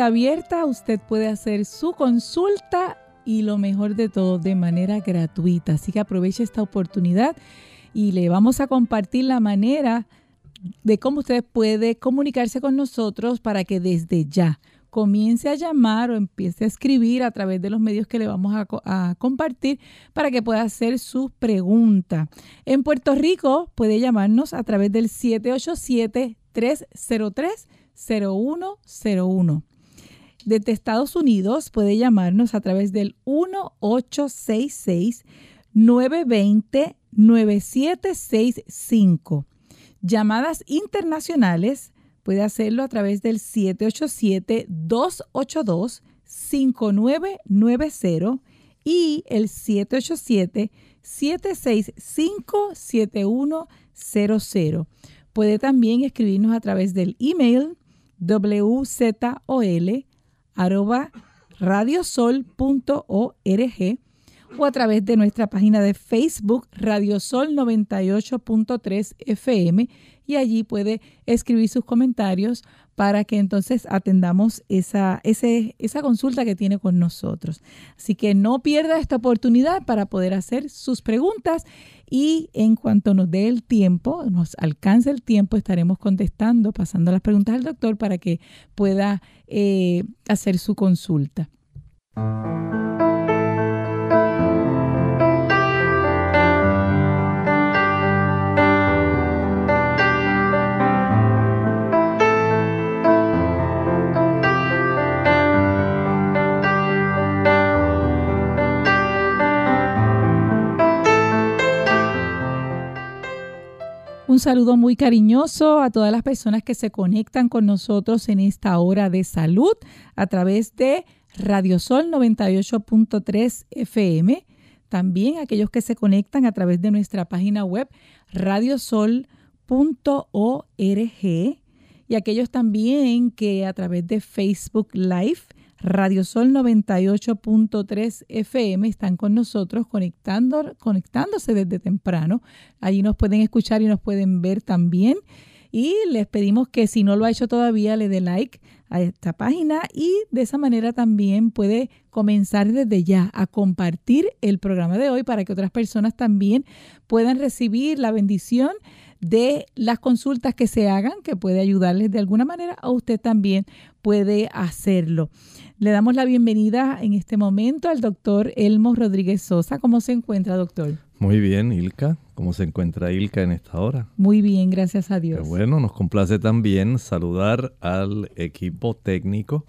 Abierta usted puede hacer su consulta y lo mejor de todo de manera gratuita. Así que aproveche esta oportunidad y le vamos a compartir la manera de cómo usted puede comunicarse con nosotros para que desde ya comience a llamar o empiece a escribir a través de los medios que le vamos a, a, compartir para que pueda hacer su pregunta. En Puerto Rico puede llamarnos a través del 787 303 0101. Desde Estados Unidos puede llamarnos a través del 1866-920-9765. Llamadas internacionales puede hacerlo a través del 787-282-5990 y el 787-765-7100. Puede también escribirnos a través del email wzol arroba radiosol.org o a través de nuestra página de Facebook Radiosol 98.3 FM y allí puede escribir sus comentarios para que entonces atendamos esa, esa consulta que tiene con nosotros. Así que no pierda esta oportunidad para poder hacer sus preguntas y en cuanto nos dé el tiempo, nos alcance el tiempo, estaremos contestando, pasando las preguntas al doctor para que pueda eh, hacer su consulta. Un saludo muy cariñoso a todas las personas que se conectan con nosotros en esta hora de salud a través de Radiosol 98.3 FM. También aquellos que se conectan a través de nuestra página web radiosol.org y aquellos también que a través de Facebook Live Radio Sol 98.3 FM están con nosotros conectando, conectándose desde temprano. Allí nos pueden escuchar y nos pueden ver también. Y les pedimos que si no lo ha hecho todavía le dé like a esta página y de esa manera también puede comenzar desde ya a compartir el programa de hoy para que otras personas también puedan recibir la bendición de las consultas que se hagan, que puede ayudarles de alguna manera, o usted también puede hacerlo. Le damos la bienvenida en este momento al doctor Elmo Rodríguez Sosa. ¿Cómo se encuentra, doctor? Muy bien, Ilka. ¿Cómo se encuentra Ilka en esta hora? Muy bien, gracias a Dios. bueno, nos complace también saludar al equipo técnico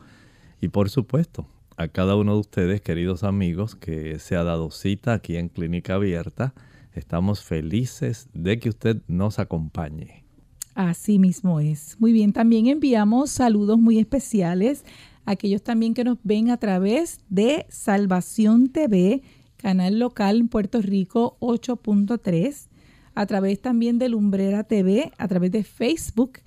y por supuesto a cada uno de ustedes, queridos amigos, que se ha dado cita aquí en Clínica Abierta. Estamos felices de que usted nos acompañe. Así mismo es. Muy bien, también enviamos saludos muy especiales aquellos también que nos ven a través de Salvación TV, canal local en Puerto Rico 8.3, a través también de Lumbrera TV, a través de Facebook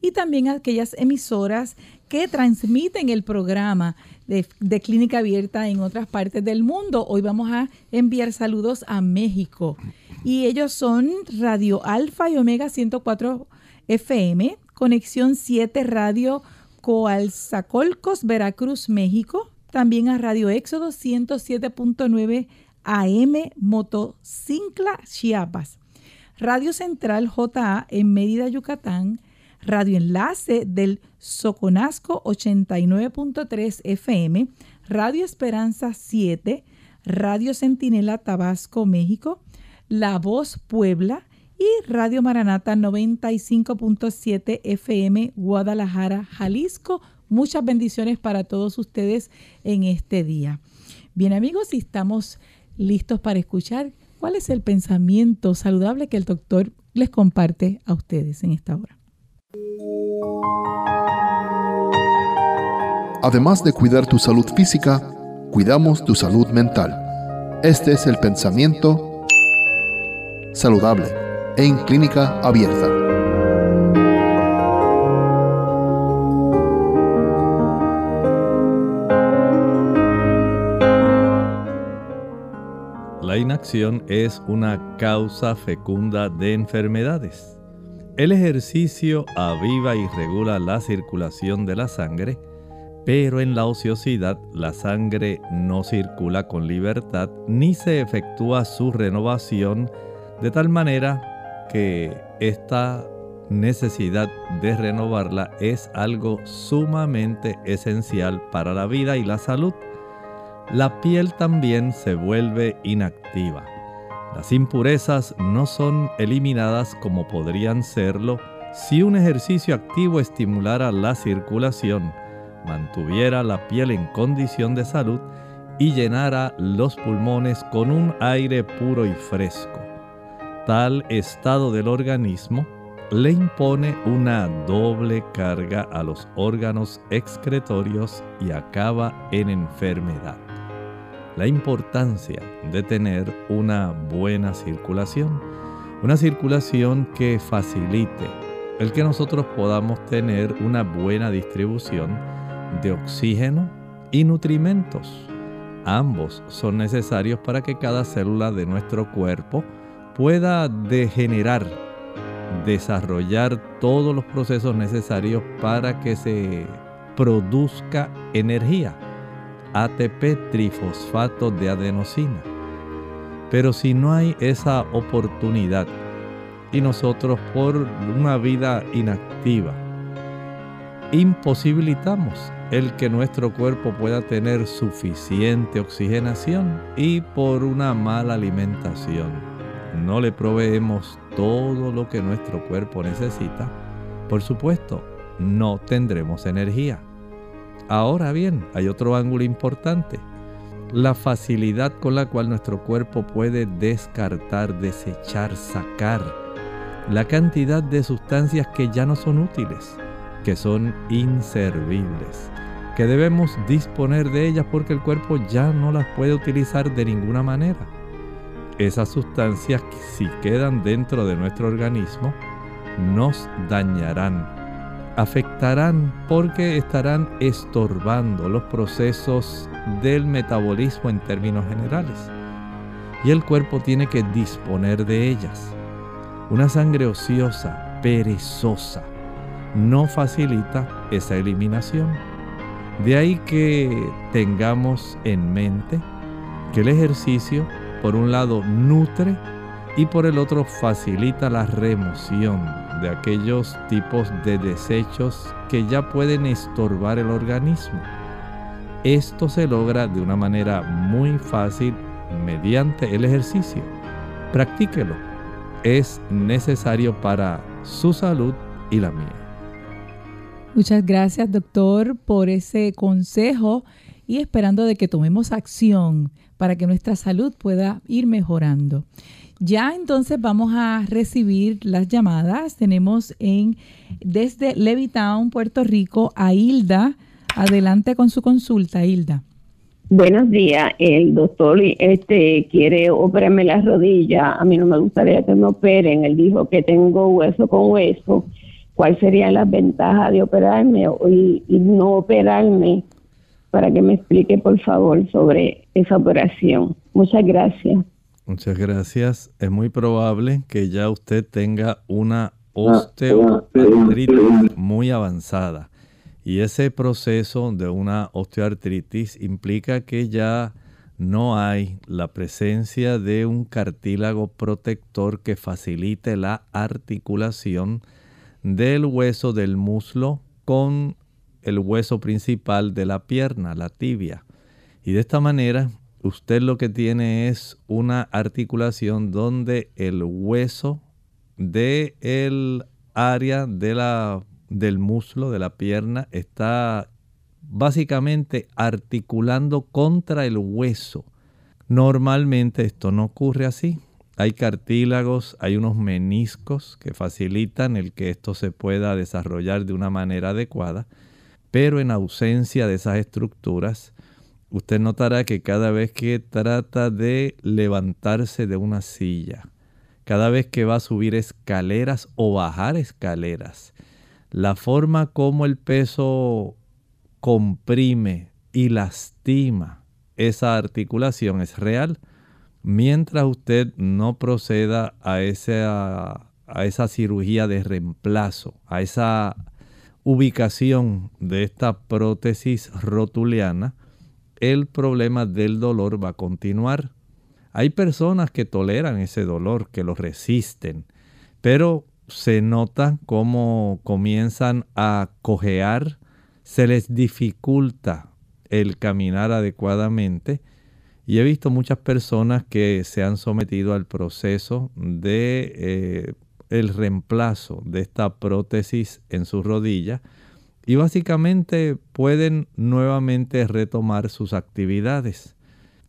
y también aquellas emisoras que transmiten el programa de, de, Clínica Abierta en otras partes del mundo. Hoy vamos a enviar saludos a México y ellos son Radio Alfa y Omega 104 FM, Conexión 7 Radio Coalzacolcos, Veracruz, México. También a Radio Éxodo 107.9 AM, Motocincla, Chiapas. Radio Central JA en Mérida, Yucatán. Radio Enlace del Soconasco 89.3 FM. Radio Esperanza 7. Radio Centinela Tabasco, México. La Voz Puebla y Radio Maranata 95.7 FM Guadalajara, Jalisco. Muchas bendiciones para todos ustedes en este día. Bien amigos, y estamos listos para escuchar cuál es el pensamiento saludable que el doctor les comparte a ustedes en esta hora. Además de cuidar tu salud física, cuidamos tu salud mental. Este es el pensamiento saludable en clínica abierta. La inacción es una causa fecunda de enfermedades. El ejercicio aviva y regula la circulación de la sangre pero en la ociosidad la sangre no circula con libertad ni se efectúa su renovación de tal manera que esta necesidad de renovarla es algo sumamente esencial para la vida y la salud. La piel también se vuelve inactiva. Las impurezas no son eliminadas como podrían serlo si un ejercicio activo estimulara la circulación mantuviera la piel en condición de salud y llenara los pulmones con un aire puro y fresco. Tal estado del organismo le impone una doble carga a los órganos excretorios y acaba en enfermedad. La importancia de tener una buena circulación, una circulación que facilite el que nosotros podamos tener una buena distribución de oxígeno y nutrimentos. Ambos son necesarios para que cada célula de nuestro cuerpo pueda degenerar, desarrollar todos los procesos necesarios para que se produzca energía. ATP trifosfato de adenosina. Pero si no hay esa oportunidad y nosotros por una vida inactiva imposibilitamos el que nuestro cuerpo pueda tener suficiente oxigenación y por una mala alimentación no le proveemos todo lo que nuestro cuerpo necesita, por supuesto, no tendremos energía. Ahora bien, hay otro ángulo importante. La facilidad con la cual nuestro cuerpo puede descartar, desechar, sacar la cantidad de sustancias que ya no son útiles, que son inservibles que debemos disponer de ellas porque el cuerpo ya no las puede utilizar de ninguna manera. Esas sustancias, si quedan dentro de nuestro organismo, nos dañarán, afectarán porque estarán estorbando los procesos del metabolismo en términos generales. Y el cuerpo tiene que disponer de ellas. Una sangre ociosa, perezosa, no facilita esa eliminación. De ahí que tengamos en mente que el ejercicio, por un lado, nutre y por el otro facilita la remoción de aquellos tipos de desechos que ya pueden estorbar el organismo. Esto se logra de una manera muy fácil mediante el ejercicio. Practíquelo. Es necesario para su salud y la mía. Muchas gracias, doctor, por ese consejo y esperando de que tomemos acción para que nuestra salud pueda ir mejorando. Ya entonces vamos a recibir las llamadas. Tenemos en desde Levittown, Puerto Rico, a Hilda. Adelante con su consulta, Hilda. Buenos días, el doctor este quiere operarme la rodilla. A mí no me gustaría que me operen. Él dijo que tengo hueso con hueso cuáles serían las ventajas de operarme y, no operarme para que me explique por favor sobre esa operación. Muchas gracias. Muchas gracias. Es muy probable que ya usted tenga una osteoartritis muy avanzada. Y ese proceso de una osteoartritis implica que ya no hay la presencia de un cartílago protector que facilite la articulación del hueso del muslo con el hueso principal de la pierna, la tibia. Y de esta manera usted lo que tiene es una articulación donde el hueso de el área de la, del muslo de la pierna está básicamente articulando contra el hueso. Normalmente esto no ocurre así. Hay cartílagos, hay unos meniscos que facilitan el que esto se pueda desarrollar de una manera adecuada, pero en ausencia de esas estructuras, usted notará que cada vez que trata de levantarse de una silla, cada vez que va a subir escaleras o bajar escaleras, la forma como el peso comprime y lastima esa articulación es real. Mientras usted no proceda a esa, a esa cirugía de reemplazo, a esa ubicación de esta prótesis rotuliana, el problema del dolor va a continuar. Hay personas que toleran ese dolor, que lo resisten, pero se nota cómo comienzan a cojear, se les dificulta el caminar adecuadamente y he visto muchas personas que se han sometido al proceso de eh, el reemplazo de esta prótesis en su rodilla y básicamente pueden nuevamente retomar sus actividades.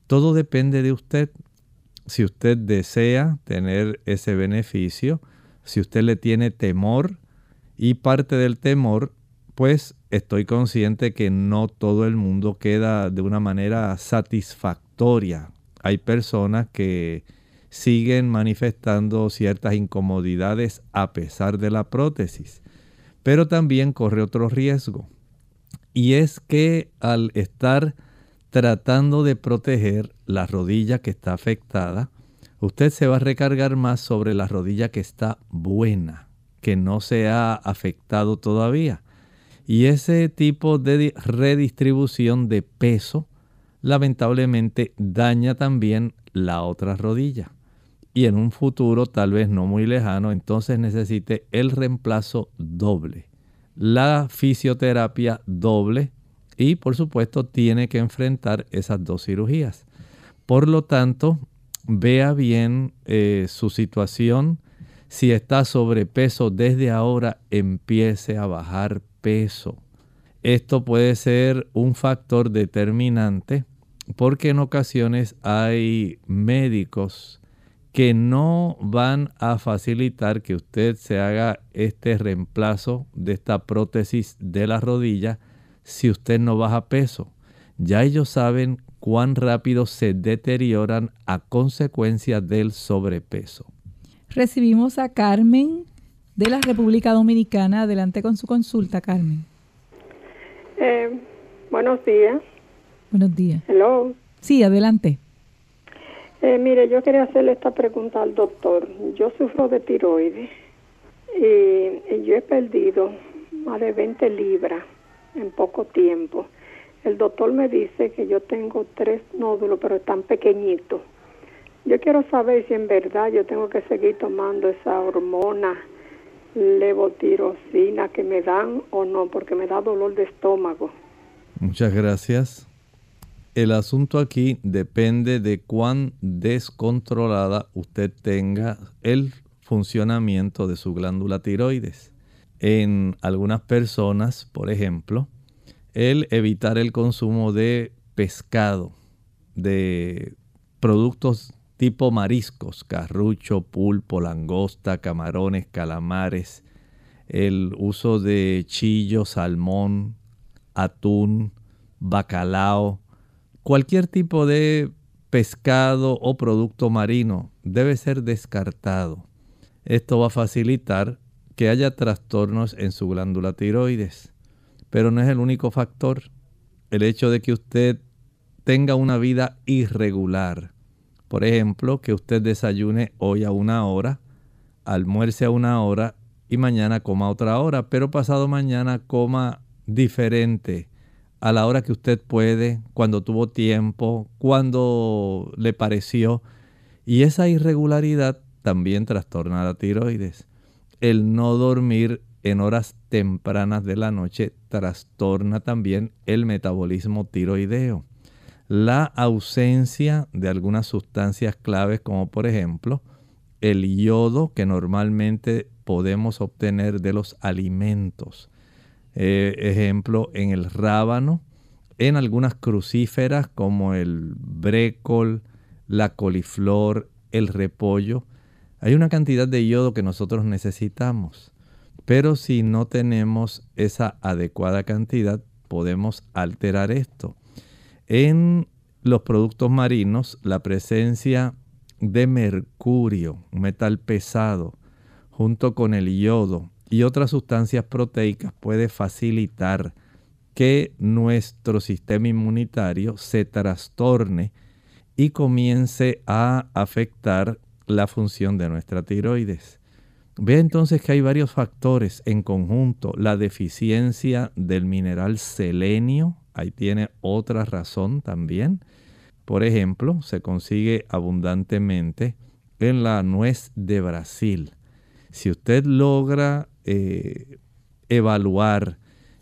Todo depende de usted. Si usted desea tener ese beneficio, si usted le tiene temor y parte del temor, pues estoy consciente que no todo el mundo queda de una manera satisfactoria hay personas que siguen manifestando ciertas incomodidades a pesar de la prótesis, pero también corre otro riesgo. Y es que al estar tratando de proteger la rodilla que está afectada, usted se va a recargar más sobre la rodilla que está buena, que no se ha afectado todavía. Y ese tipo de redistribución de peso lamentablemente daña también la otra rodilla. Y en un futuro, tal vez no muy lejano, entonces necesite el reemplazo doble. La fisioterapia doble y por supuesto tiene que enfrentar esas dos cirugías. Por lo tanto, vea bien eh, su situación. Si está sobrepeso, desde ahora empiece a bajar peso. Esto puede ser un factor determinante porque en ocasiones hay médicos que no van a facilitar que usted se haga este reemplazo de esta prótesis de la rodilla si usted no baja peso. Ya ellos saben cuán rápido se deterioran a consecuencia del sobrepeso. Recibimos a Carmen de la República Dominicana. Adelante con su consulta, Carmen. Eh, buenos días. Buenos días. Hello. Sí, adelante. Eh, mire, yo quería hacerle esta pregunta al doctor. Yo sufro de tiroides y, yo he perdido más de 20 libras en poco tiempo. El doctor me dice que yo tengo tres nódulos, pero están pequeñitos. Yo quiero saber si en verdad yo tengo que seguir tomando esa hormona levotirosina que me dan o no, porque me da dolor de estómago. Muchas gracias. El asunto aquí depende de cuán descontrolada usted tenga el funcionamiento de su glándula tiroides. En algunas personas, por ejemplo, el evitar el consumo de pescado, de productos tipo mariscos, carrucho, pulpo, langosta, camarones, calamares, el uso de chillo, salmón, atún, bacalao, Cualquier tipo de pescado o producto marino debe ser descartado. Esto va a facilitar que haya trastornos en su glándula tiroides. Pero no es el único factor. El hecho de que usted tenga una vida irregular. Por ejemplo, que usted desayune hoy a una hora, almuerce a una hora y mañana coma a otra hora, pero pasado mañana coma diferente a la hora que usted puede, cuando tuvo tiempo, cuando le pareció. Y esa irregularidad también trastorna la tiroides. El no dormir en horas tempranas de la noche trastorna también el metabolismo tiroideo. La ausencia de algunas sustancias claves como por ejemplo el yodo que normalmente podemos obtener de los alimentos eh, ejemplo, en el rábano, en algunas crucíferas como el brécol, la coliflor, el repollo, hay una cantidad de yodo que nosotros necesitamos. Pero si no tenemos esa adecuada cantidad, podemos alterar esto. En los productos marinos, la presencia de mercurio, un metal pesado, junto con el yodo y otras sustancias proteicas puede facilitar que nuestro sistema inmunitario se trastorne y comience a afectar la función de nuestra tiroides. Ve entonces que hay varios factores en conjunto. La deficiencia del mineral selenio, ahí tiene otra razón también. Por ejemplo, se consigue abundantemente en la nuez de Brasil. Si usted logra eh, evaluar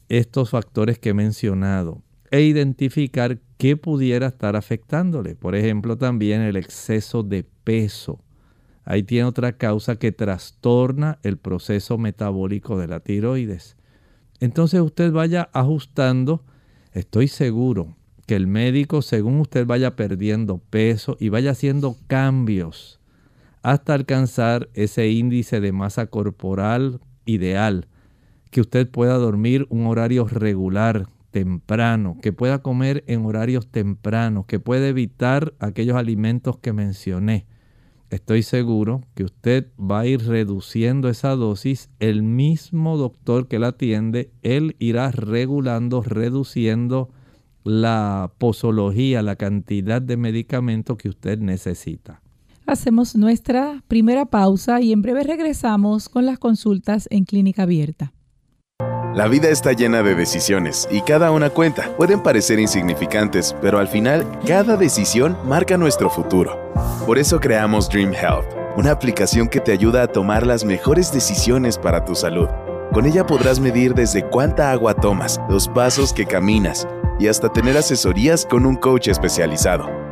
estos factores que he mencionado e identificar qué pudiera estar afectándole, por ejemplo, también el exceso de peso. Ahí tiene otra causa que trastorna el proceso metabólico de la tiroides. Entonces usted vaya ajustando, estoy seguro que el médico, según usted vaya perdiendo peso y vaya haciendo cambios hasta alcanzar ese índice de masa corporal ideal, que usted pueda dormir un horario regular, temprano, que pueda comer en horarios tempranos, que pueda evitar aquellos alimentos que mencioné estoy seguro que usted va a ir reduciendo esa dosis. El mismo doctor que la atiende, él irá regulando, reduciendo la posología, la cantidad de medicamento que usted necesita. Hacemos nuestra primera pausa y en breve regresamos con las consultas en clínica abierta. La vida está llena de decisiones y cada una cuenta. Pueden parecer insignificantes, pero al final, cada decisión marca nuestro futuro. Por eso creamos Dream Health, una aplicación que te ayuda a tomar las mejores decisiones para tu salud. Con ella podrás medir desde cuánta agua tomas, los pasos que caminas y hasta tener asesorías con un coach especializado.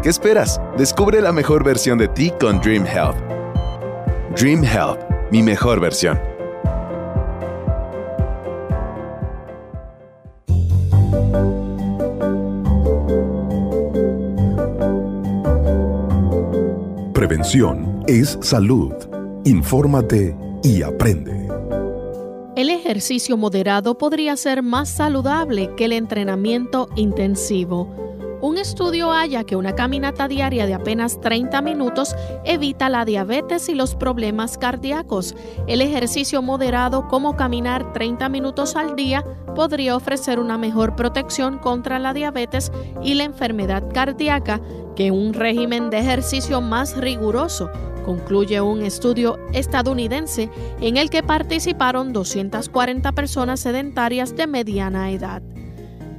¿Qué esperas? Descubre la mejor versión de ti con Dream Health. Dream Health, mi mejor versión. Prevención es salud. Infórmate y aprende. El ejercicio moderado podría ser más saludable que el entrenamiento intensivo. Un estudio halla que una caminata diaria de apenas 30 minutos evita la diabetes y los problemas cardíacos. El ejercicio moderado como caminar 30 minutos al día podría ofrecer una mejor protección contra la diabetes y la enfermedad cardíaca que un régimen de ejercicio más riguroso, concluye un estudio estadounidense en el que participaron 240 personas sedentarias de mediana edad.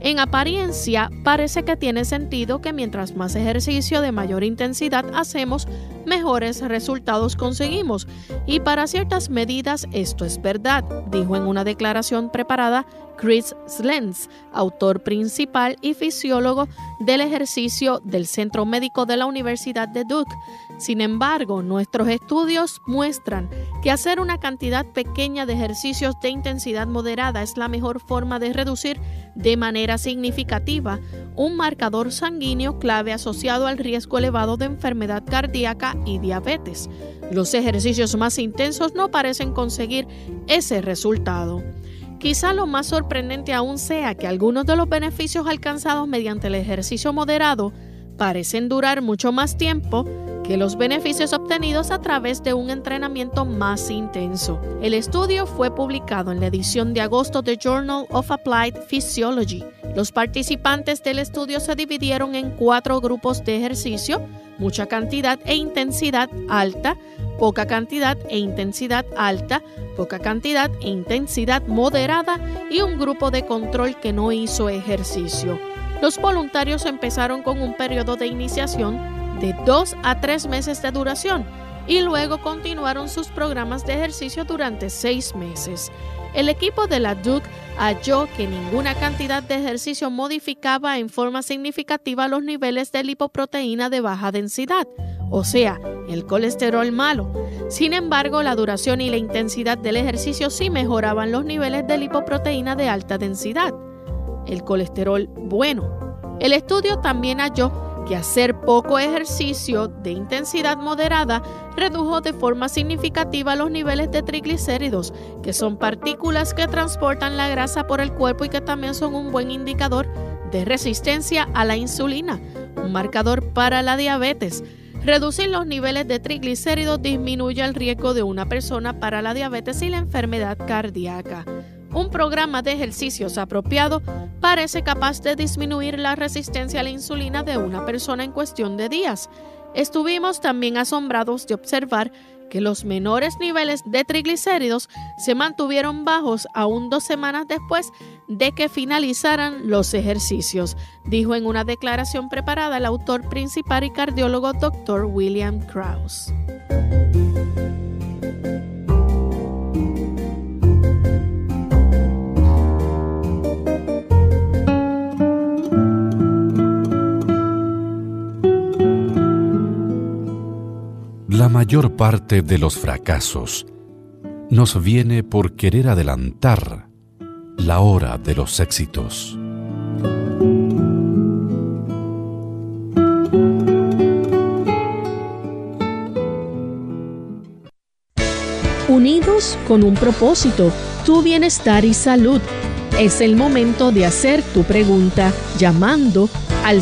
En apariencia, parece que tiene sentido que mientras más ejercicio de mayor intensidad hacemos, mejores resultados conseguimos. Y para ciertas medidas esto es verdad, dijo en una declaración preparada Chris Slens, autor principal y fisiólogo del ejercicio del Centro Médico de la Universidad de Duke. Sin embargo, nuestros estudios muestran que hacer una cantidad pequeña de ejercicios de intensidad moderada es la mejor forma de reducir de manera significativa un marcador sanguíneo clave asociado al riesgo elevado de enfermedad cardíaca y diabetes. Los ejercicios más intensos no parecen conseguir ese resultado. Quizá lo más sorprendente aún sea que algunos de los beneficios alcanzados mediante el ejercicio moderado parecen durar mucho más tiempo que los beneficios obtenidos a través de un entrenamiento más intenso. El estudio fue publicado en la edición de agosto de Journal of Applied Physiology. Los participantes del estudio se dividieron en cuatro grupos de ejercicio, mucha cantidad e intensidad alta, poca cantidad e intensidad alta, poca cantidad e intensidad moderada y un grupo de control que no hizo ejercicio. Los voluntarios empezaron con un periodo de iniciación de dos a tres meses de duración y luego continuaron sus programas de ejercicio durante seis meses. El equipo de la Duke halló que ninguna cantidad de ejercicio modificaba en forma significativa los niveles de lipoproteína de baja densidad, o sea, el colesterol malo. Sin embargo, la duración y la intensidad del ejercicio sí mejoraban los niveles de lipoproteína de alta densidad. el colesterol bueno. El estudio también halló que hacer poco ejercicio de intensidad moderada redujo de forma significativa los niveles de triglicéridos, que son partículas que transportan la grasa por el cuerpo y que también son un buen indicador de resistencia a la insulina, un marcador para la diabetes. Reducir los niveles de triglicéridos disminuye el riesgo de una persona para la diabetes y la enfermedad cardíaca. Un programa de ejercicios apropiado parece capaz de disminuir la resistencia a la insulina de una persona en cuestión de días. Estuvimos también asombrados de observar que los menores niveles de triglicéridos se mantuvieron bajos aún dos semanas después de que finalizaran los ejercicios, dijo en una declaración preparada el autor principal y cardiólogo Dr. William Krause. La mayor parte de los fracasos nos viene por querer adelantar la hora de los éxitos. Unidos con un propósito, tu bienestar y salud. Es el momento de hacer tu pregunta llamando al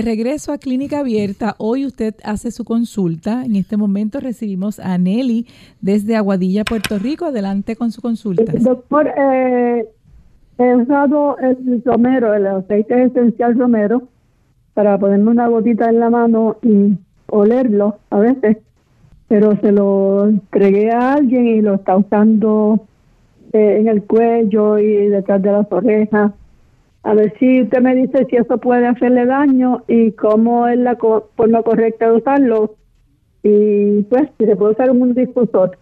De regreso a Clínica Abierta, hoy usted hace su consulta. En este momento recibimos a Nelly desde Aguadilla, Puerto Rico. Adelante con su consulta. Doctor, eh, he usado el romero, el aceite esencial romero, para ponerme una gotita en la mano y olerlo a veces, pero se lo entregué a alguien y lo está usando eh, en el cuello y detrás de las orejas a ver si usted me dice si eso puede hacerle daño y cómo es la forma correcta de usarlo. Y pues, si se puede usar un difusor.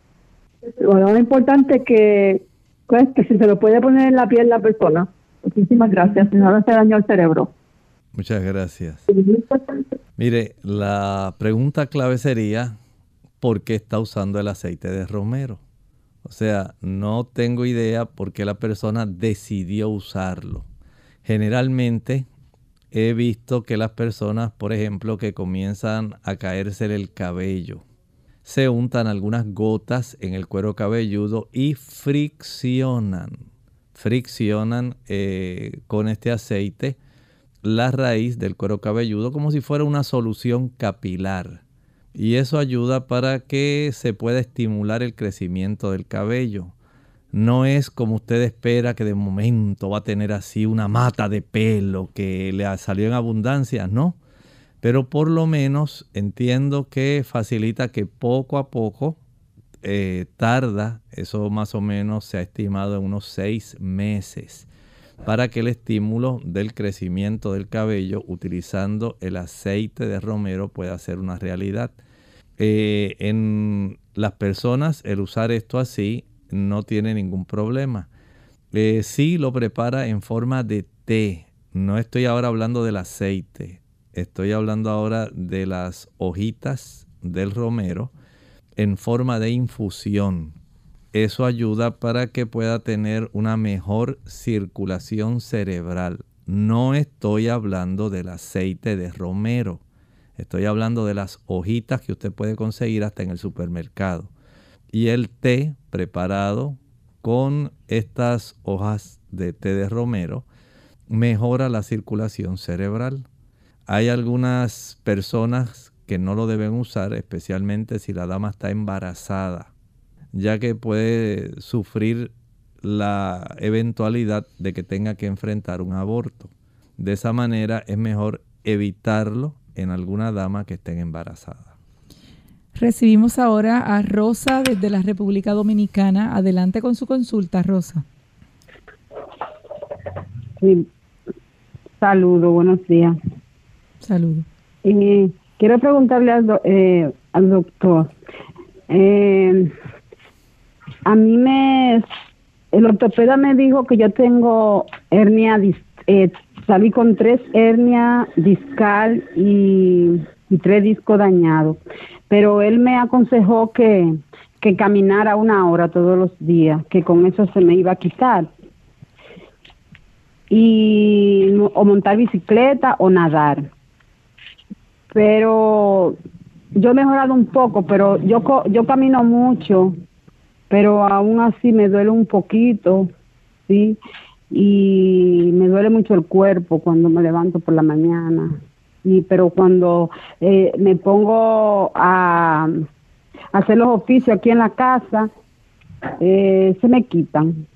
Bueno, lo importante es que, pues, que si se lo puede poner en la piel la persona. Muchísimas gracias, si no le hace daño al cerebro. Muchas gracias. Mire, la pregunta clave sería, ¿por qué está usando el aceite de romero? O sea, no tengo idea por qué la persona decidió usarlo. Generalmente he visto que las personas, por ejemplo, que comienzan a caerse el cabello, se untan algunas gotas en el cuero cabelludo y friccionan, friccionan eh, con este aceite la raíz del cuero cabelludo como si fuera una solución capilar. Y eso ayuda para que se pueda estimular el crecimiento del cabello. No es como usted espera que de momento va a tener así una mata de pelo que le salió en abundancia, no. Pero por lo menos entiendo que facilita que poco a poco eh, tarda, eso más o menos se ha estimado en unos seis meses, para que el estímulo del crecimiento del cabello utilizando el aceite de romero pueda ser una realidad. Eh, en las personas el usar esto así no tiene ningún problema. Eh, sí lo prepara en forma de té. No estoy ahora hablando del aceite. Estoy hablando ahora de las hojitas del romero en forma de infusión. Eso ayuda para que pueda tener una mejor circulación cerebral. No estoy hablando del aceite de romero. Estoy hablando de las hojitas que usted puede conseguir hasta en el supermercado y el té preparado con estas hojas de té de romero mejora la circulación cerebral. Hay algunas personas que no lo deben usar, especialmente si la dama está embarazada, ya que puede sufrir la eventualidad de que tenga que enfrentar un aborto. De esa manera es mejor evitarlo en alguna dama que esté embarazada. Recibimos ahora a Rosa desde la República Dominicana. Adelante con su consulta, Rosa. Sí. Saludo, buenos días. Saludo. Eh, quiero preguntarle al, eh, al doctor. Eh, a mí me. El ortopeda me dijo que yo tengo hernia. Eh, salí con tres hernia discal y, y tres discos dañados pero él me aconsejó que, que caminara una hora todos los días, que con eso se me iba a quitar. Y o montar bicicleta o nadar. Pero yo he mejorado un poco, pero yo yo camino mucho, pero aún así me duele un poquito, ¿sí? Y me duele mucho el cuerpo cuando me levanto por la mañana pero cuando eh, me pongo a, hacer los oficios aquí en la casa, eh, se me quitan.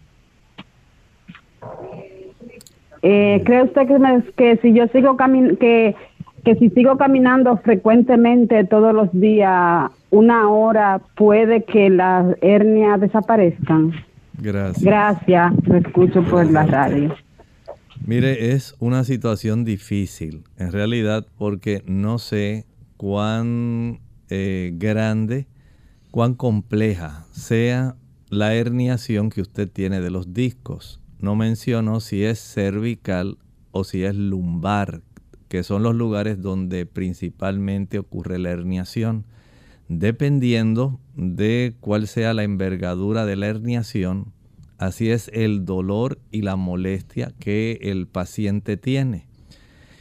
Eh, ¿Cree usted que, que si yo sigo camin que, que si sigo caminando frecuentemente todos los días, una hora, puede que las hernias desaparezcan? Gracias. Gracias, lo escucho por la radio. Mire, es una situación difícil, en realidad, porque no sé cuán eh, grande, cuán compleja sea la herniación que usted tiene de los discos. No menciono si es cervical o si es lumbar, que son los lugares donde principalmente ocurre la herniación. Dependiendo de cuál sea la envergadura de la herniación, Así es el dolor y la molestia que el paciente tiene.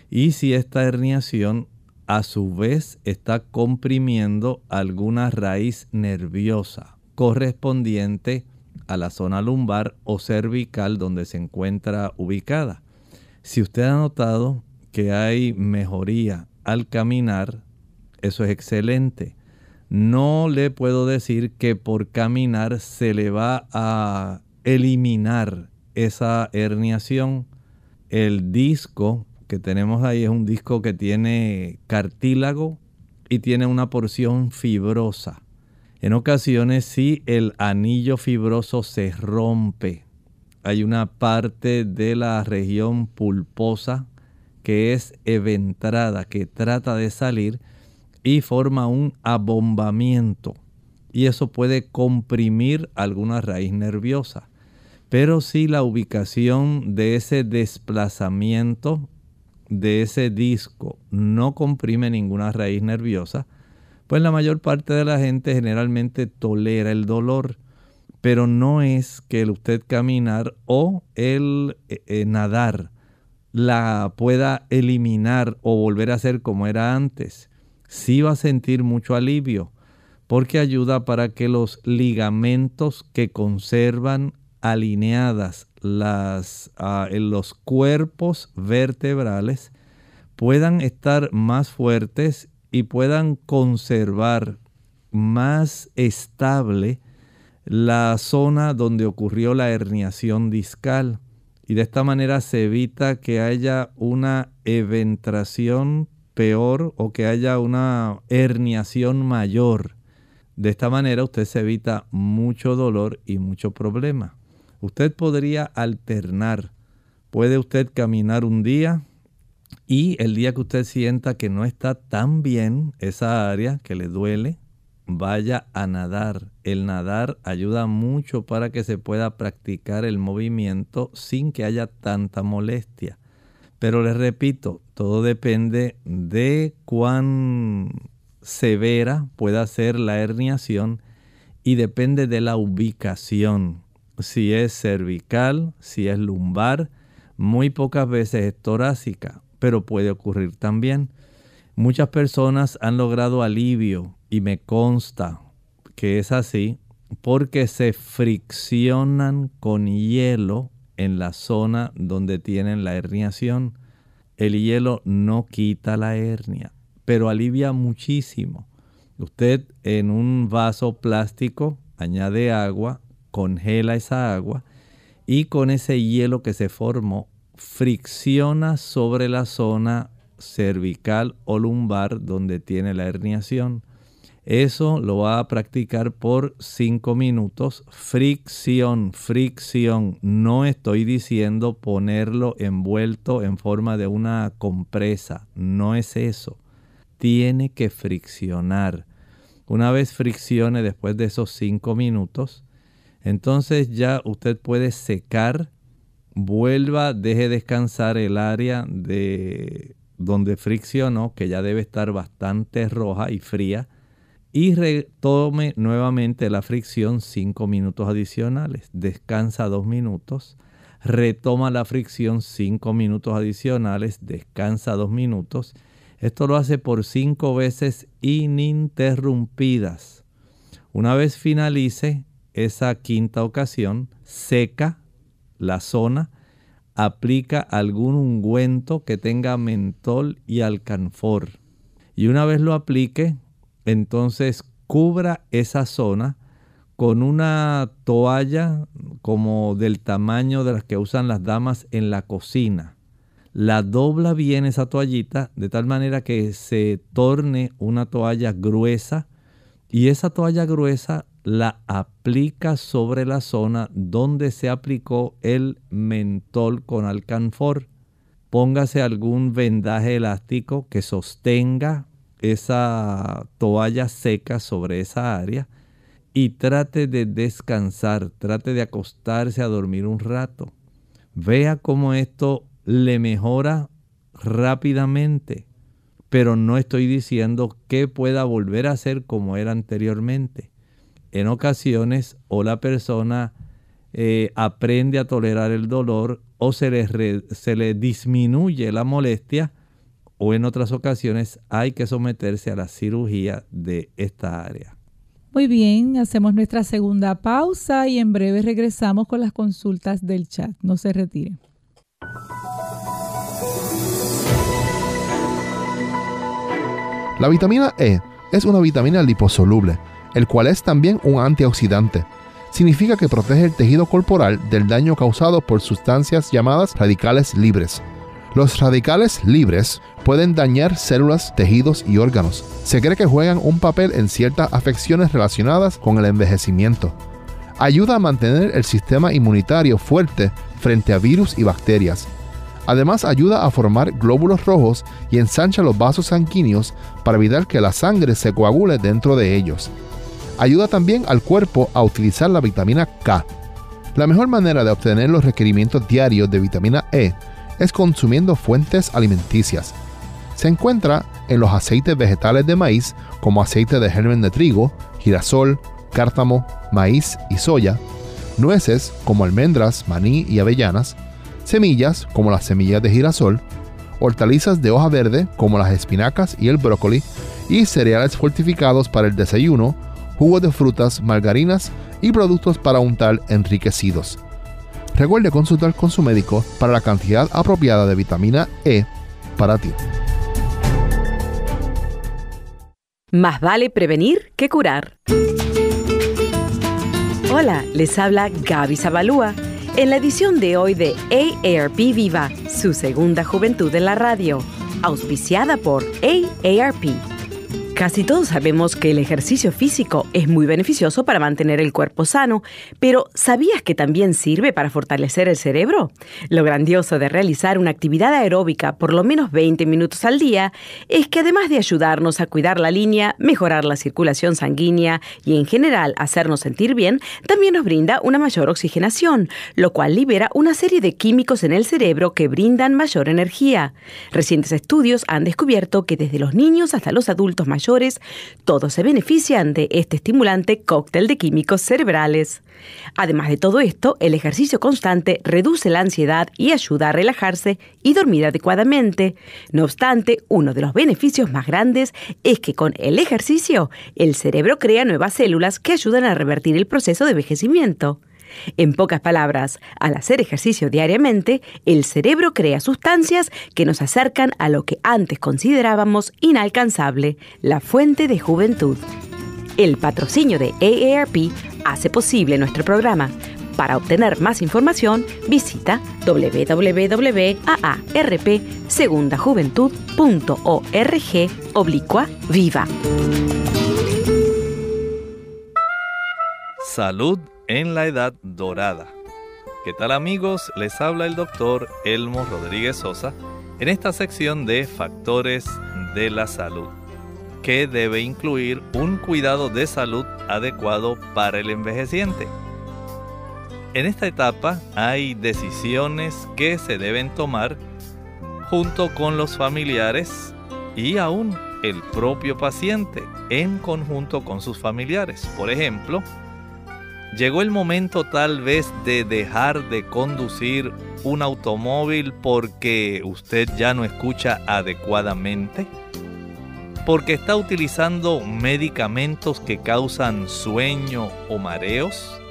Y si esta herniación a su vez está comprimiendo alguna raíz nerviosa correspondiente a la zona lumbar o cervical donde se encuentra ubicada. Si usted ha notado que hay mejoría al caminar, eso es excelente. No le puedo decir que por caminar se le va a eliminar esa herniación. El disco que tenemos ahí es un disco que tiene cartílago y tiene una porción fibrosa. En ocasiones si el anillo fibroso se rompe. Hay una parte de la región pulposa que es eventrada, que trata de salir y forma un abombamiento. Y eso puede comprimir alguna raíz nerviosa. Pero si la ubicación de ese desplazamiento de ese disco no comprime ninguna raíz nerviosa, pues la mayor parte de la gente generalmente tolera el dolor, pero no es que el usted caminar o el eh, eh, nadar la pueda eliminar o volver a ser como era antes. Sí va a sentir mucho alivio porque ayuda para que los ligamentos que conservan alineadas las, ah, en los cuerpos vertebrales puedan estar más fuertes y puedan conservar más estable la zona donde ocurrió la herniación discal. Y de esta manera se evita que haya una eventración peor o que haya una herniación mayor. De esta manera usted se evita mucho dolor y mucho problema. Usted podría alternar. Puede usted caminar un día y el día que usted sienta que no está tan bien esa área, que le duele, vaya a nadar. El nadar ayuda mucho para que se pueda practicar el movimiento sin que haya tanta molestia. Pero les repito, todo depende de cuán severa pueda ser la herniación y depende de la ubicación si es cervical, si es lumbar, muy pocas veces es torácica, pero puede ocurrir también. Muchas personas han logrado alivio y me consta que es así porque se friccionan con hielo en la zona donde tienen la herniación. El hielo no quita la hernia, pero alivia muchísimo. Usted en un vaso plástico añade agua, congela esa agua y con ese hielo que se formó fricciona sobre la zona cervical o lumbar donde tiene la herniación. Eso lo va a practicar por 5 minutos. Fricción, fricción. No estoy diciendo ponerlo envuelto en forma de una compresa. No es eso. Tiene que friccionar. Una vez friccione después de esos 5 minutos, entonces ya usted puede secar, vuelva, deje descansar el área de donde friccionó, que ya debe estar bastante roja y fría y retome nuevamente la fricción 5 minutos adicionales. Descansa 2 minutos. Retoma la fricción 5 minutos adicionales. Descansa 2 minutos. Esto lo hace por 5 veces ininterrumpidas. Una vez finalice esa quinta ocasión, seca la zona, aplica algún ungüento que tenga mentol y alcanfor. Y una vez lo aplique, entonces cubra esa zona con una toalla como del tamaño de las que usan las damas en la cocina. La dobla bien esa toallita de tal manera que se torne una toalla gruesa y esa toalla gruesa la aplica sobre la zona donde se aplicó el mentol con alcanfor. Póngase algún vendaje elástico que sostenga esa toalla seca sobre esa área y trate de descansar, trate de acostarse a dormir un rato. Vea cómo esto le mejora rápidamente, pero no estoy diciendo que pueda volver a ser como era anteriormente. En ocasiones o la persona eh, aprende a tolerar el dolor o se le, se le disminuye la molestia o en otras ocasiones hay que someterse a la cirugía de esta área. Muy bien, hacemos nuestra segunda pausa y en breve regresamos con las consultas del chat. No se retire. La vitamina E es una vitamina liposoluble, el cual es también un antioxidante. Significa que protege el tejido corporal del daño causado por sustancias llamadas radicales libres los radicales libres pueden dañar células, tejidos y órganos. Se cree que juegan un papel en ciertas afecciones relacionadas con el envejecimiento. Ayuda a mantener el sistema inmunitario fuerte frente a virus y bacterias. Además ayuda a formar glóbulos rojos y ensancha los vasos sanguíneos para evitar que la sangre se coagule dentro de ellos. Ayuda también al cuerpo a utilizar la vitamina K. La mejor manera de obtener los requerimientos diarios de vitamina E es consumiendo fuentes alimenticias. Se encuentra en los aceites vegetales de maíz como aceite de germen de trigo, girasol, cártamo, maíz y soya, nueces como almendras, maní y avellanas, semillas como las semillas de girasol, hortalizas de hoja verde como las espinacas y el brócoli, y cereales fortificados para el desayuno, jugos de frutas, margarinas y productos para untar enriquecidos. Recuerde consultar con su médico para la cantidad apropiada de vitamina E para ti. Más vale prevenir que curar. Hola, les habla Gaby Zabalúa en la edición de hoy de AARP Viva, su segunda juventud en la radio, auspiciada por AARP. Casi todos sabemos que el ejercicio físico es muy beneficioso para mantener el cuerpo sano, pero ¿sabías que también sirve para fortalecer el cerebro? Lo grandioso de realizar una actividad aeróbica por lo menos 20 minutos al día es que además de ayudarnos a cuidar la línea, mejorar la circulación sanguínea y en general hacernos sentir bien, también nos brinda una mayor oxigenación, lo cual libera una serie de químicos en el cerebro que brindan mayor energía. Recientes estudios han descubierto que desde los niños hasta los adultos mayores todos se benefician de este estimulante cóctel de químicos cerebrales. Además de todo esto, el ejercicio constante reduce la ansiedad y ayuda a relajarse y dormir adecuadamente. No obstante, uno de los beneficios más grandes es que con el ejercicio, el cerebro crea nuevas células que ayudan a revertir el proceso de envejecimiento. En pocas palabras, al hacer ejercicio diariamente, el cerebro crea sustancias que nos acercan a lo que antes considerábamos inalcanzable, la fuente de juventud. El patrocinio de AARP hace posible nuestro programa. Para obtener más información, visita www.aarpsegundajuventud.org oblicua viva. Salud en la Edad Dorada. ¿Qué tal amigos? Les habla el doctor Elmo Rodríguez Sosa en esta sección de Factores de la Salud, que debe incluir un cuidado de salud adecuado para el envejeciente. En esta etapa hay decisiones que se deben tomar junto con los familiares y aún el propio paciente en conjunto con sus familiares. Por ejemplo, llegó el momento tal vez de dejar de conducir un automóvil porque usted ya no escucha adecuadamente, porque está utilizando medicamentos que causan sueño o mareos,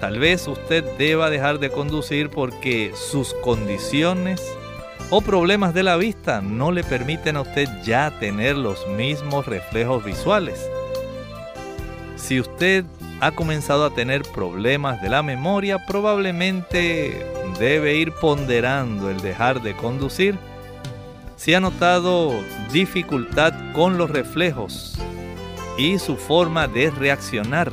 Tal vez usted deba dejar de conducir porque sus condiciones o problemas de la vista no le permiten a usted ya tener los mismos reflejos visuales. Si usted ha comenzado a tener problemas de la memoria, probablemente debe ir ponderando el dejar de conducir. Si ha notado dificultad con los reflejos y su forma de reaccionar,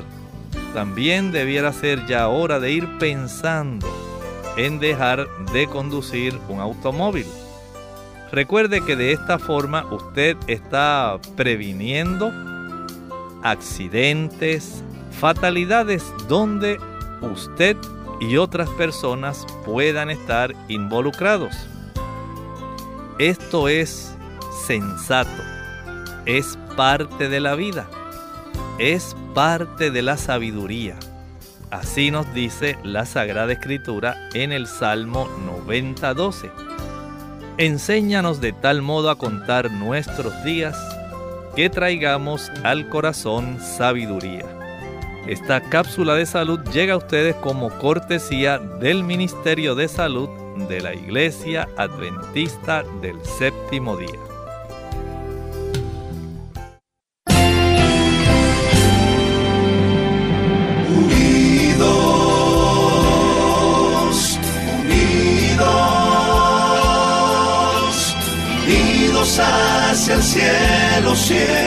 también debiera ser ya hora de ir pensando en dejar de conducir un automóvil. Recuerde que de esta forma usted está previniendo accidentes, fatalidades donde usted y otras personas puedan estar involucrados. Esto es sensato, es parte de la vida es parte de la sabiduría. Así nos dice la Sagrada Escritura en el Salmo 90:12. Enséñanos de tal modo a contar nuestros días que traigamos al corazón sabiduría. Esta cápsula de salud llega a ustedes como cortesía del Ministerio de Salud de la Iglesia Adventista del Séptimo Día. hacia el cielo siempre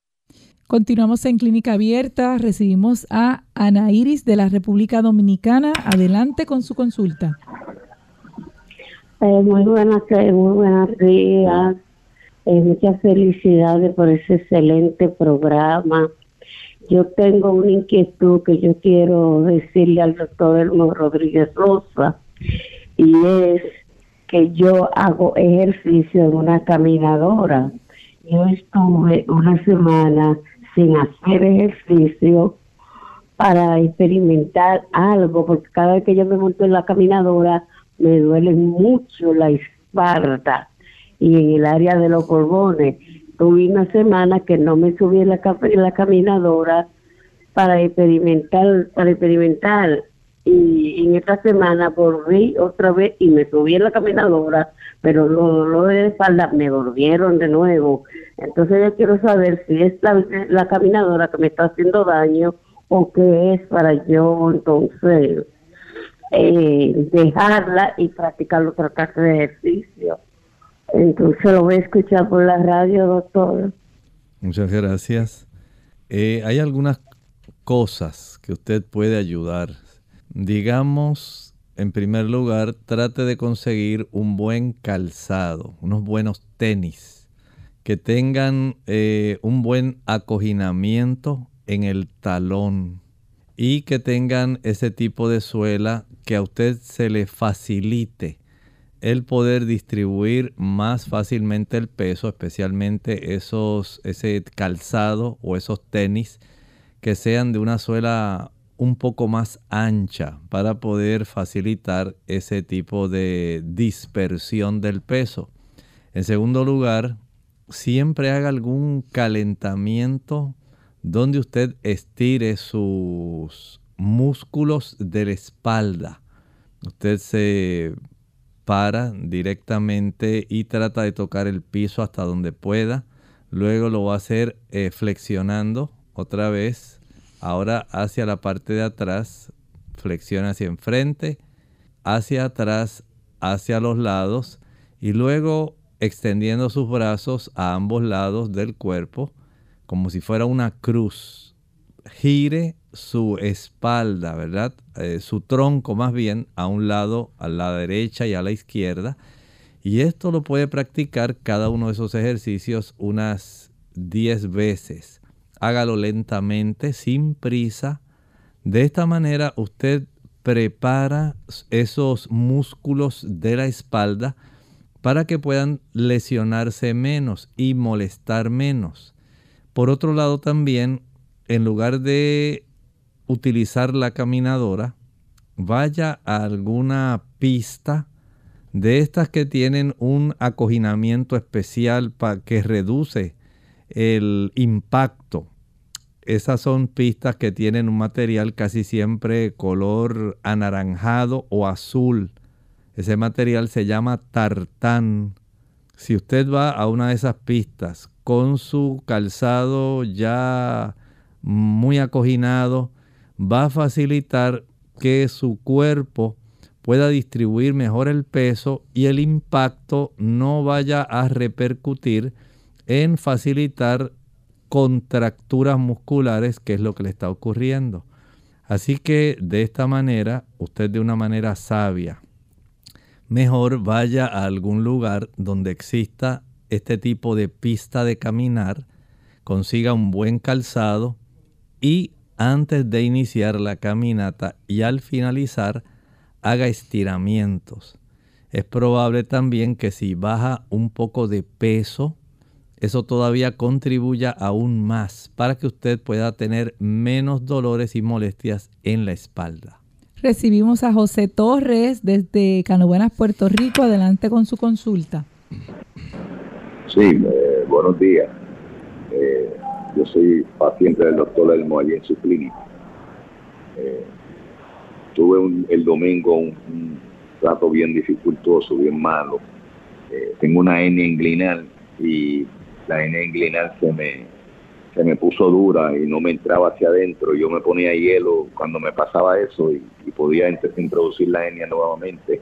Continuamos en Clínica Abierta. Recibimos a Ana Iris de la República Dominicana. Adelante con su consulta. Eh, muy buenas muy buenos días. Eh, muchas felicidades por ese excelente programa. Yo tengo una inquietud que yo quiero decirle al doctor Elmo Rodríguez Rosa y es que yo hago ejercicio en una caminadora. Yo estuve una semana sin hacer ejercicio para experimentar algo, porque cada vez que yo me monto en la caminadora me duele mucho la espalda y en el área de los pulmones. Tuve una semana que no me subí en la, caminadora para experimentar, para experimentar y en esta semana volví otra vez y me subí en la caminadora, pero los dolores de espalda me volvieron de nuevo. Entonces yo quiero saber si es la, caminadora que me está haciendo daño o qué es para yo entonces eh, dejarla y practicar otra clase de ejercicio. Entonces lo voy a escuchar por la radio, doctor. Muchas gracias. Eh, hay algunas cosas que usted puede ayudar Digamos, en primer lugar, trate de conseguir un buen calzado, unos buenos tenis, que tengan eh, un buen acoginamiento en el talón y que tengan ese tipo de suela que a usted se le facilite el poder distribuir más fácilmente el peso, especialmente esos, ese calzado o esos tenis que sean de una suela un poco más ancha para poder facilitar ese tipo de dispersión del peso. En segundo lugar, siempre haga algún calentamiento donde usted estire sus músculos de la espalda. Usted se para directamente y trata de tocar el piso hasta donde pueda. Luego lo va a hacer eh, flexionando otra vez. Ahora hacia la parte de atrás. Flexiona hacia enfrente, hacia atrás, hacia los lados. Y luego extendiendo sus brazos a ambos lados del cuerpo como si fuera una cruz. Gire su espalda, ¿verdad? Eh, su tronco más bien a un lado, a la derecha y a la izquierda. Y esto lo puede practicar cada uno de esos ejercicios unas 10 veces. Hágalo lentamente, sin prisa. De esta manera usted prepara esos músculos de la espalda para que puedan lesionarse menos y molestar menos. Por otro lado también, en lugar de utilizar la caminadora, vaya a alguna pista de estas que tienen un acoginamiento especial para que reduce el impacto. Esas son pistas que tienen un material casi siempre color anaranjado o azul. Ese material se llama tartán. Si usted va a una de esas pistas con su calzado ya muy acoginado, va a facilitar que su cuerpo pueda distribuir mejor el peso y el impacto no vaya a repercutir en facilitar contracturas musculares, que es lo que le está ocurriendo. Así que de esta manera, usted de una manera sabia, mejor vaya a algún lugar donde exista este tipo de pista de caminar, consiga un buen calzado y antes de iniciar la caminata y al finalizar haga estiramientos. Es probable también que si baja un poco de peso, eso todavía contribuya aún más para que usted pueda tener menos dolores y molestias en la espalda. Recibimos a José Torres desde Canobuenas, Puerto Rico. Adelante con su consulta. Sí, eh, buenos días. Eh, yo soy paciente del doctor Elmo allí en su clínica. Eh, tuve el domingo un, trato bien dificultoso, bien malo. tengo una hernia inguinal y la hernia inguinal se me, se me puso dura y no me entraba hacia adentro. Yo me ponía hielo cuando me pasaba eso y, podía introducir la hernia nuevamente,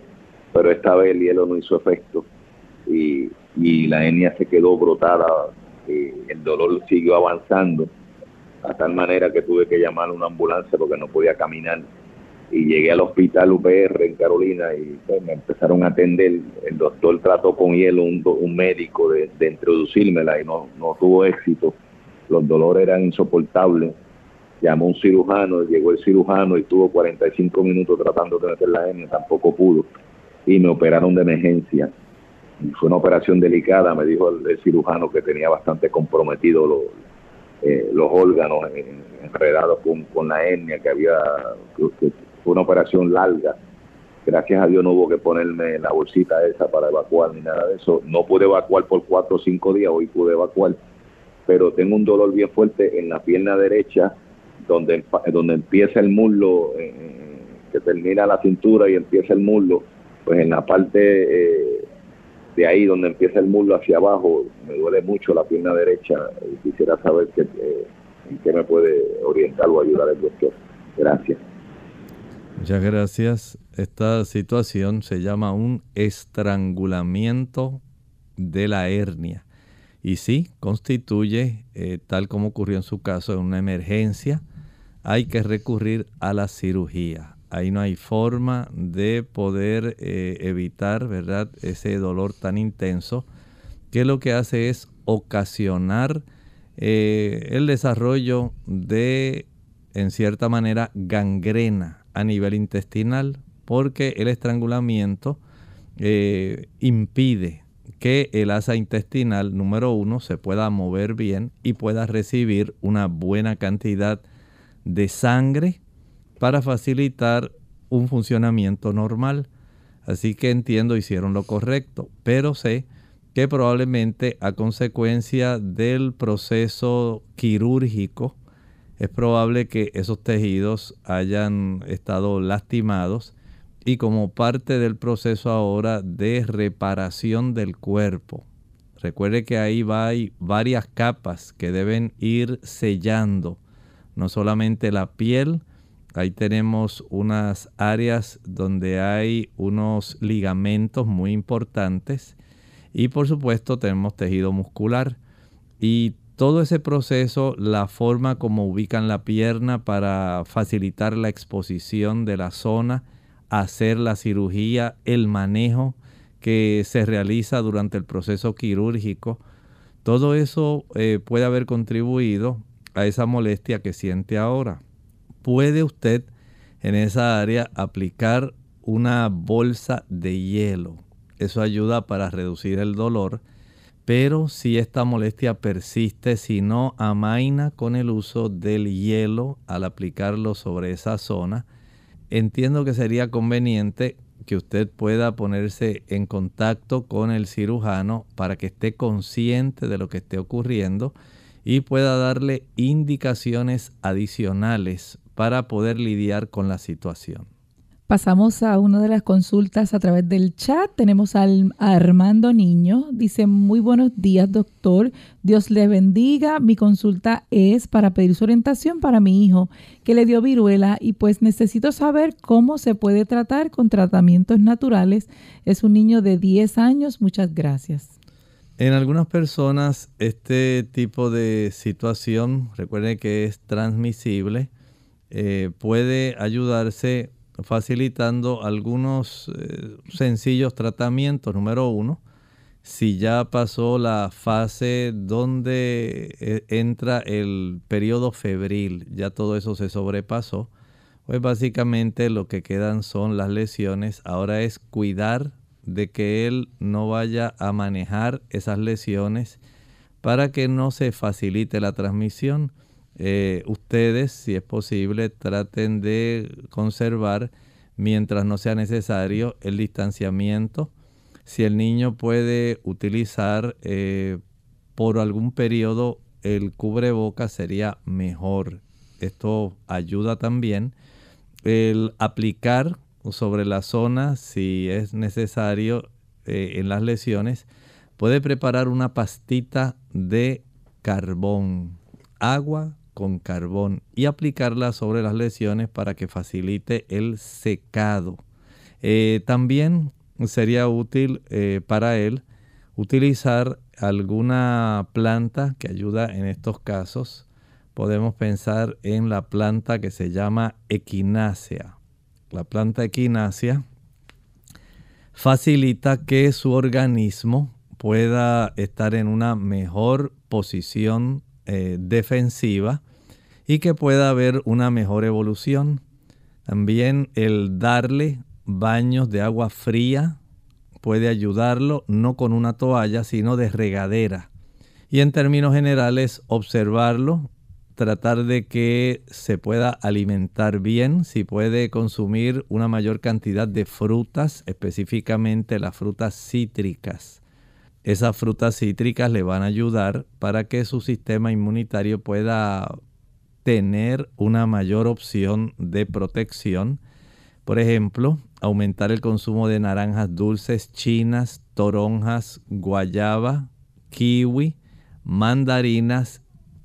pero esta vez el hielo no hizo efecto y y la hernia se quedó brotada, eh, el dolor siguió avanzando, a tal manera que tuve que llamar a una ambulancia porque no podía caminar. Y llegué al hospital UPR en Carolina y pues, me empezaron a atender. El doctor trató con hielo un, un médico de, de, introducírmela y no tuvo éxito. Los dolores eran insoportables. Llamó un cirujano, llegó el cirujano y tuvo 45 minutos tratando de meter la hernia, tampoco pudo. Y me operaron de emergencia fue una operación delicada, me dijo el, cirujano que tenía bastante comprometido los, eh, los órganos enredados con, la hernia, que había, fue una operación larga. Gracias a Dios no hubo que ponerme la bolsita esa para evacuar ni nada de eso. No pude evacuar por cuatro o cinco días, hoy pude evacuar, pero tengo un dolor bien fuerte en la pierna derecha, donde, donde empieza el muslo, eh, que termina la cintura y empieza el muslo, pues en la parte... Eh, de ahí donde empieza el muslo hacia abajo, me duele mucho la pierna derecha y quisiera saber qué, eh, en qué me puede orientar o ayudar el doctor. Gracias. Muchas gracias. Esta situación se llama un estrangulamiento de la hernia. Y sí, constituye, eh, tal como ocurrió en su caso, una emergencia. Hay que recurrir a la cirugía. Ahí no hay forma de poder eh, evitar, ¿verdad? Ese dolor tan intenso que lo que hace es ocasionar eh, el desarrollo de, en cierta manera, gangrena a nivel intestinal, porque el estrangulamiento impide que el asa intestinal número uno se pueda mover bien y pueda recibir una buena cantidad de sangre para facilitar un funcionamiento normal. Así que entiendo, hicieron lo correcto, pero sé que probablemente a consecuencia del proceso quirúrgico es probable que esos tejidos hayan estado lastimados y como parte del proceso ahora de reparación del cuerpo. Recuerde que ahí va, hay varias capas que deben ir sellando, no solamente la piel, ahí tenemos unas áreas donde hay unos ligamentos muy importantes y por supuesto tenemos tejido muscular y todo ese proceso, la forma como ubican la pierna para facilitar la exposición de la zona, hacer la cirugía, el manejo que se realiza durante el proceso quirúrgico, todo eso eh, puede haber contribuido a esa molestia que siente ahora. Puede usted en esa área aplicar una bolsa de hielo. Eso ayuda para reducir el dolor. Pero si esta molestia persiste, si no amaina con el uso del hielo al aplicarlo sobre esa zona, entiendo que sería conveniente que usted pueda ponerse en contacto con el cirujano para que esté consciente de lo que esté ocurriendo y pueda darle indicaciones adicionales para poder lidiar con la situación. Pasamos a una de las consultas a través del chat. Tenemos al, a Armando Niño. Dice, muy buenos días, doctor. Dios le bendiga. Mi consulta es para pedir su orientación para mi hijo que le dio viruela y pues necesito saber cómo se puede tratar con tratamientos naturales. Es un niño de 10 años. Muchas gracias. En algunas personas este tipo de situación, recuerden que es transmisible, eh, puede ayudarse facilitando algunos eh, sencillos tratamientos. Número uno, si ya pasó la fase donde eh, entra el periodo febril, ya todo eso se sobrepasó, pues básicamente lo que quedan son las lesiones. Ahora es cuidar de que él no vaya a manejar esas lesiones para que no se facilite la transmisión. Eh, ustedes, si es posible, traten de conservar, mientras no sea necesario, el distanciamiento. Si el niño puede utilizar eh, por algún periodo el cubreboca sería mejor. Esto ayuda también. El aplicar sobre la zona, si es necesario, eh, en las lesiones, puede preparar una pastita de carbón, agua con carbón y aplicarla sobre las lesiones para que facilite el secado. Eh, también sería útil eh, para él utilizar alguna planta que ayuda en estos casos. Podemos pensar en la planta que se llama equinácea. La planta equinácea facilita que su organismo pueda estar en una mejor posición eh, defensiva y que pueda haber una mejor evolución. También el darle baños de agua fría puede ayudarlo, no con una toalla, sino de regadera. Y en términos generales, observarlo, tratar de que se pueda alimentar bien, si puede consumir una mayor cantidad de frutas, específicamente las frutas cítricas. Esas frutas cítricas le van a ayudar para que su sistema inmunitario pueda tener una mayor opción de protección. Por ejemplo, aumentar el consumo de naranjas dulces chinas, toronjas, guayaba, kiwi, mandarinas.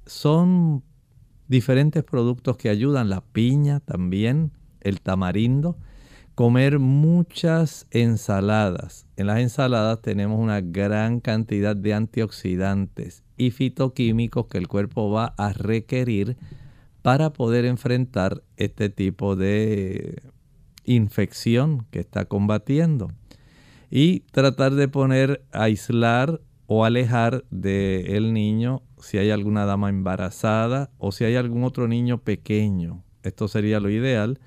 Son diferentes productos que ayudan. La piña también, el tamarindo. Comer muchas ensaladas. En las ensaladas tenemos una gran cantidad de antioxidantes y fitoquímicos que el cuerpo va a requerir para poder enfrentar este tipo de infección que está combatiendo. Y tratar de poner, aislar o alejar del niño si hay alguna dama embarazada o si hay algún otro niño pequeño. Esto sería lo ideal.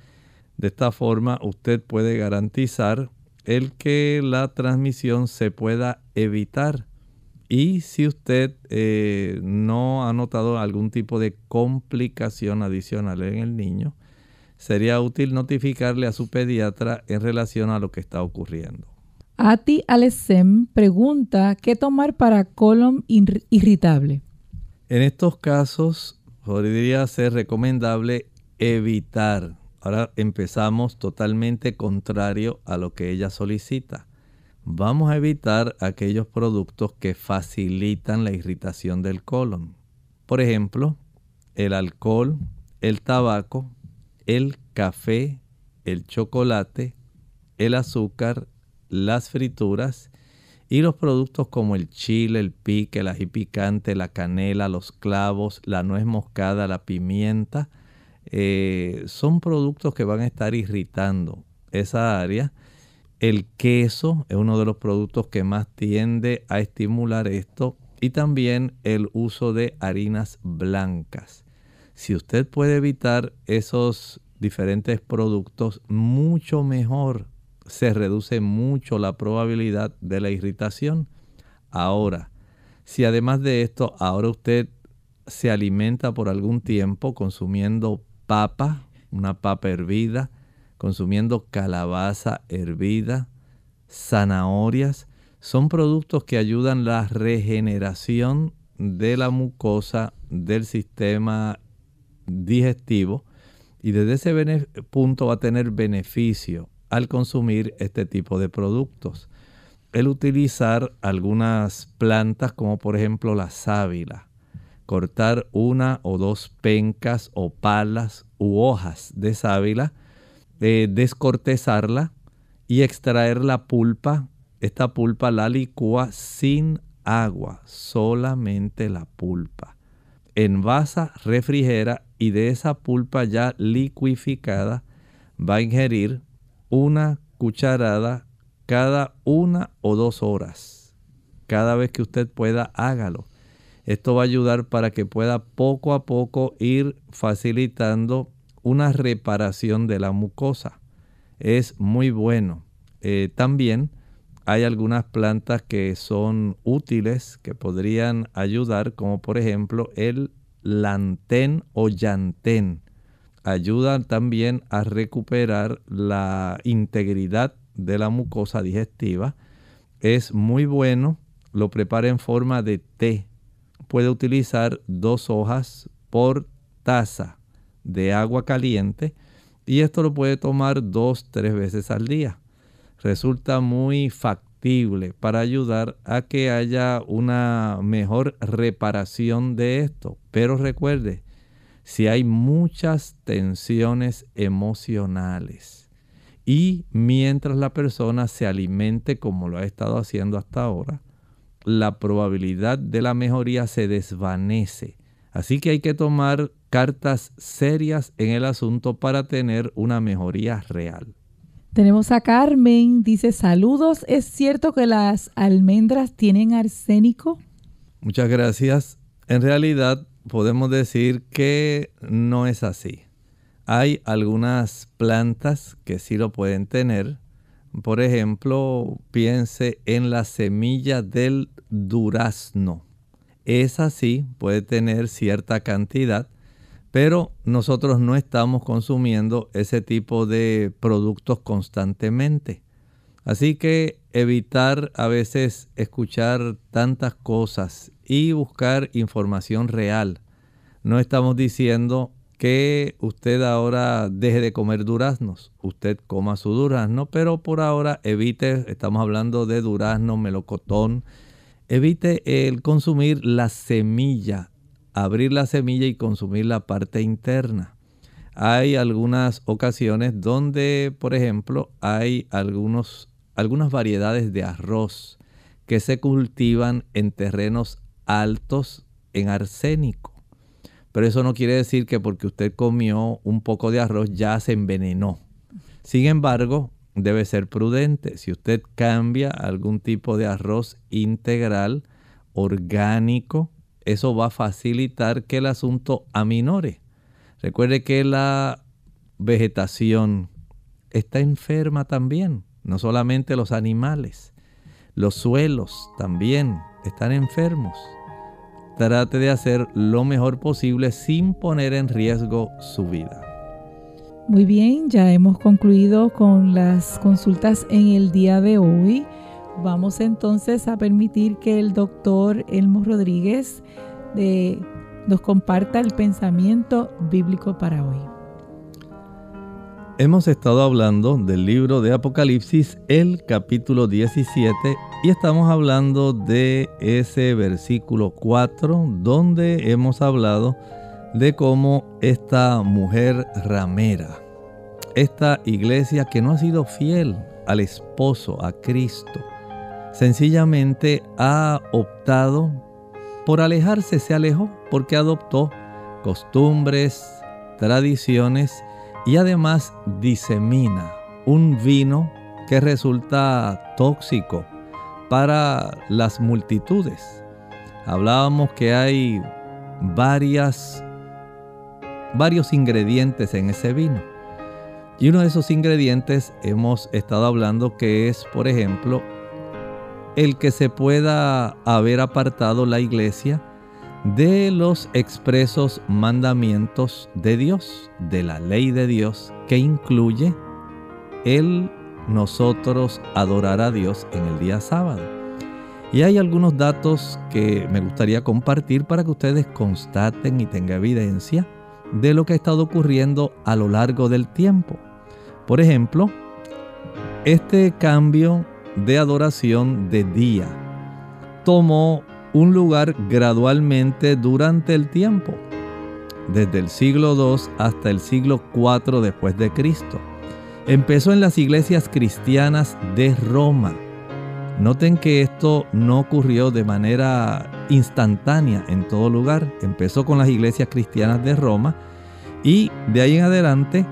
De esta forma usted puede garantizar el que la transmisión se pueda evitar y si usted eh, no ha notado algún tipo de complicación adicional en el niño, sería útil notificarle a su pediatra en relación a lo que está ocurriendo. Ati Alessem pregunta, ¿qué tomar para colon irritable? En estos casos, podría ser recomendable evitar. Ahora empezamos totalmente contrario a lo que ella solicita. Vamos a evitar aquellos productos que facilitan la irritación del colon. Por ejemplo, el alcohol, el tabaco, el café, el chocolate, el azúcar, las frituras y los productos como el chile, el pique, el ají picante, la canela, los clavos, la nuez moscada, la pimienta, eh, son productos que van a estar irritando esa área. El queso es uno de los productos que más tiende a estimular esto y también el uso de harinas blancas. Si usted puede evitar esos diferentes productos, mucho mejor. Se reduce mucho la probabilidad de la irritación. Ahora, si además de esto, ahora usted se alimenta por algún tiempo consumiendo papa, una papa hervida, consumiendo calabaza hervida, zanahorias, son productos que ayudan la regeneración de la mucosa del sistema digestivo y desde ese punto va a tener beneficio al consumir este tipo de productos. El utilizar algunas plantas como por ejemplo la sábila, cortar una o dos pencas o palas u hojas de sábila, descortezarla y extraer la pulpa. Esta pulpa la licúa sin agua, solamente la pulpa. Envasa, refrigera y de esa pulpa ya liquificada va a ingerir una cucharada cada una o dos horas. Cada vez que usted pueda, hágalo. Esto va a ayudar para que pueda poco a poco ir facilitando una reparación de la mucosa. Es muy bueno. Eh, también hay algunas plantas que son útiles, que podrían ayudar, como por ejemplo el lantén o llantén. Ayudan también a recuperar la integridad de la mucosa digestiva. Es muy bueno, lo prepara en forma de té. Puede utilizar dos hojas por taza de agua caliente y esto lo puede tomar dos, tres veces al día. Resulta muy factible para ayudar a que haya una mejor reparación de esto. Pero recuerde, si hay muchas tensiones emocionales y mientras la persona se alimente como lo ha estado haciendo hasta ahora, la probabilidad de la mejoría se desvanece. Así que hay que tomar cartas serias en el asunto para tener una mejoría real. Tenemos a Carmen, dice saludos, ¿es cierto que las almendras tienen arsénico? Muchas gracias. En realidad podemos decir que no es así. Hay algunas plantas que sí lo pueden tener. Por ejemplo, piense en la semilla del durazno. Esa sí puede tener cierta cantidad, pero nosotros no estamos consumiendo ese tipo de productos constantemente. Así que evitar a veces escuchar tantas cosas y buscar información real. No estamos diciendo que usted ahora deje de comer duraznos. Usted coma su durazno, pero por ahora evite, estamos hablando de durazno, melocotón, evite el consumir la semilla abrir la semilla y consumir la parte interna. Hay algunas ocasiones donde, por ejemplo, hay algunos, algunas variedades de arroz que se cultivan en terrenos altos en arsénico. Pero eso no quiere decir que porque usted comió un poco de arroz ya se envenenó. Sin embargo, debe ser prudente. Si usted cambia algún tipo de arroz integral, orgánico, eso va a facilitar que el asunto aminore. Recuerde que la vegetación está enferma también, no solamente los animales, los suelos también están enfermos. Trate de hacer lo mejor posible sin poner en riesgo su vida. Muy bien, ya hemos concluido con las consultas en el día de hoy. Vamos entonces a permitir que el doctor Elmo Rodríguez de, nos comparta el pensamiento bíblico para hoy. Hemos estado hablando del libro de Apocalipsis, el capítulo 17, y estamos hablando de ese versículo 4, donde hemos hablado de cómo esta mujer ramera, esta iglesia que no ha sido fiel al esposo, a Cristo, sencillamente ha optado por alejarse, se alejó porque adoptó costumbres, tradiciones y además disemina un vino que resulta tóxico para las multitudes. Hablábamos que hay varios ingredientes en ese vino. Y uno de esos ingredientes hemos estado hablando que es, por ejemplo, el que se pueda haber apartado la iglesia de los expresos mandamientos de Dios, de la ley de Dios, que incluye el nosotros adorar a Dios en el día sábado. Y hay algunos datos que me gustaría compartir para que ustedes constaten y tengan evidencia de lo que ha estado ocurriendo a lo largo del tiempo. Por ejemplo, este cambio de adoración de día tomó un lugar gradualmente durante el tiempo, desde el siglo II hasta el siglo IV después de Cristo. Empezó en las iglesias cristianas de Roma. Noten que esto no ocurrió de manera instantánea en todo lugar. Empezó con las iglesias cristianas de Roma y de ahí en adelante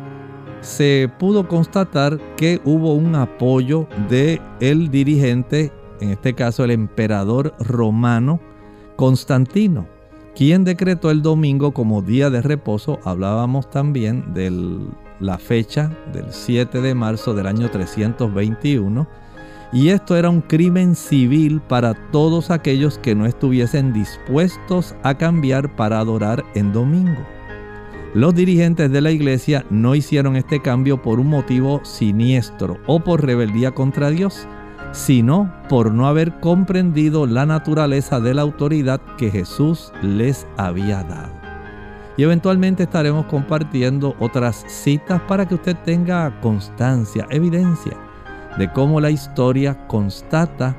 se pudo constatar que hubo un apoyo de el dirigente, en este caso el emperador romano Constantino, quien decretó el domingo como día de reposo. Hablábamos también de la fecha del 7 de marzo del año 321. Y esto era un crimen civil para todos aquellos que no estuviesen dispuestos a cambiar para adorar en domingo. Los dirigentes de la iglesia no hicieron este cambio por un motivo siniestro o por rebeldía contra Dios, sino por no haber comprendido la naturaleza de la autoridad que Jesús les había dado. Y eventualmente estaremos compartiendo otras citas para que usted tenga constancia, evidencia de cómo la historia constata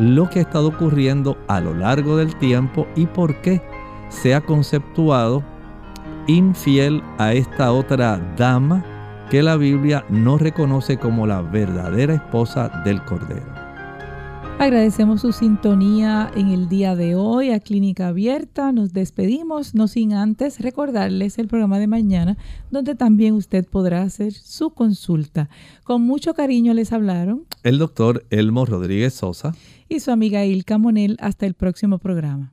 lo que ha estado ocurriendo a lo largo del tiempo y por qué se ha conceptuado infiel a esta otra dama que la Biblia no reconoce como la verdadera esposa del Cordero. Agradecemos su sintonía en el día de hoy a Clínica Abierta. Nos despedimos, no sin antes recordarles el programa de mañana, donde también usted podrá hacer su consulta. Con mucho cariño les hablaron el doctor Elmo Rodríguez Sosa y su amiga Ilka Monel. Hasta el próximo programa.